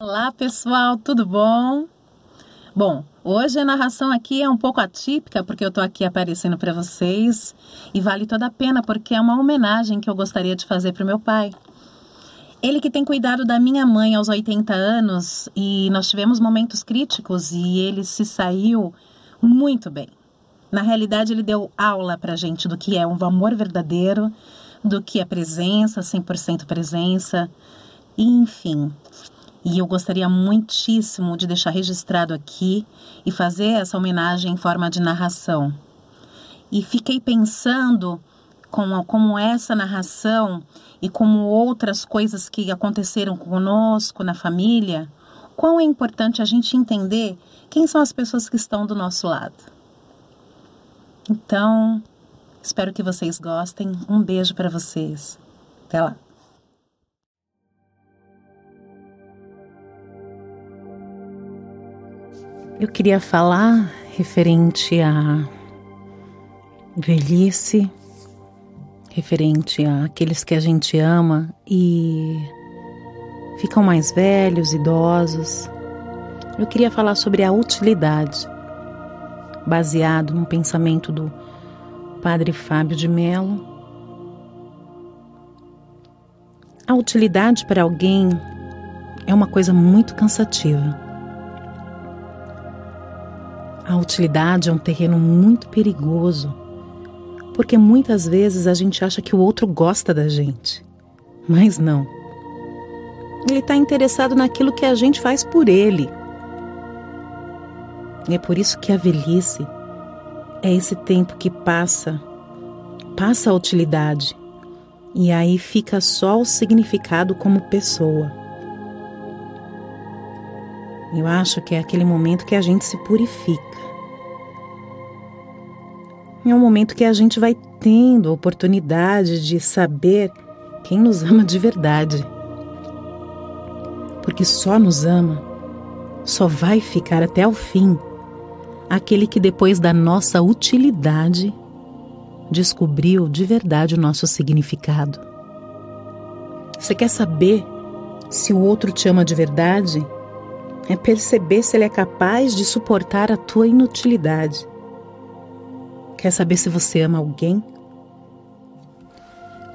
Olá pessoal, tudo bom? Bom, hoje a narração aqui é um pouco atípica porque eu tô aqui aparecendo para vocês e vale toda a pena porque é uma homenagem que eu gostaria de fazer para o meu pai. Ele que tem cuidado da minha mãe aos 80 anos e nós tivemos momentos críticos e ele se saiu muito bem. Na realidade, ele deu aula pra gente do que é um amor verdadeiro, do que é presença, 100% presença, enfim. E eu gostaria muitíssimo de deixar registrado aqui e fazer essa homenagem em forma de narração. E fiquei pensando como, como essa narração e como outras coisas que aconteceram conosco na família, quão é importante a gente entender quem são as pessoas que estão do nosso lado. Então, espero que vocês gostem. Um beijo para vocês. Até lá. Eu queria falar referente à velhice, referente àqueles que a gente ama e ficam mais velhos, idosos. Eu queria falar sobre a utilidade baseado no pensamento do Padre Fábio de Mello. A utilidade para alguém é uma coisa muito cansativa. A utilidade é um terreno muito perigoso, porque muitas vezes a gente acha que o outro gosta da gente, mas não. Ele está interessado naquilo que a gente faz por ele. E é por isso que a velhice é esse tempo que passa, passa a utilidade, e aí fica só o significado como pessoa. Eu acho que é aquele momento que a gente se purifica. É um momento que a gente vai tendo a oportunidade de saber quem nos ama de verdade. Porque só nos ama, só vai ficar até o fim aquele que depois da nossa utilidade descobriu de verdade o nosso significado. Você quer saber se o outro te ama de verdade? É perceber se ele é capaz de suportar a tua inutilidade. Quer saber se você ama alguém?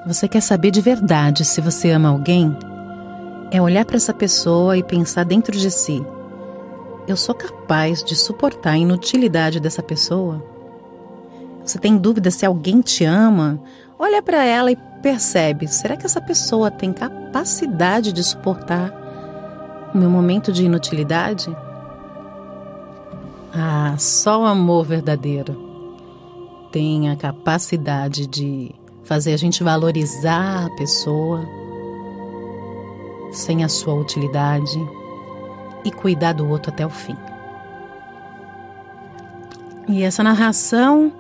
Você quer saber de verdade se você ama alguém? É olhar para essa pessoa e pensar dentro de si: eu sou capaz de suportar a inutilidade dessa pessoa? Você tem dúvida se alguém te ama? Olha para ela e percebe: será que essa pessoa tem capacidade de suportar o meu momento de inutilidade? Ah, só o amor verdadeiro tem a capacidade de fazer a gente valorizar a pessoa sem a sua utilidade e cuidar do outro até o fim. E essa narração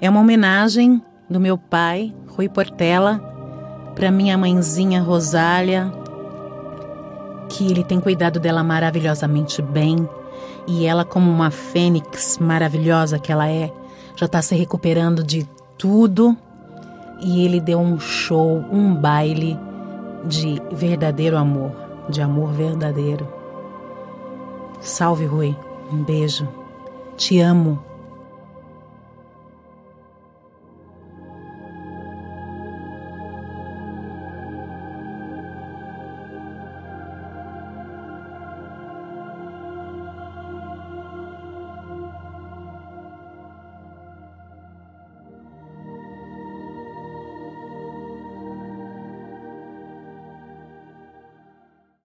é uma homenagem do meu pai, Rui Portela, para minha mãezinha Rosália, que ele tem cuidado dela maravilhosamente bem, e ela, como uma fênix maravilhosa que ela é, já está se recuperando de tudo. E ele deu um show, um baile de verdadeiro amor, de amor verdadeiro. Salve, Rui. Um beijo. Te amo.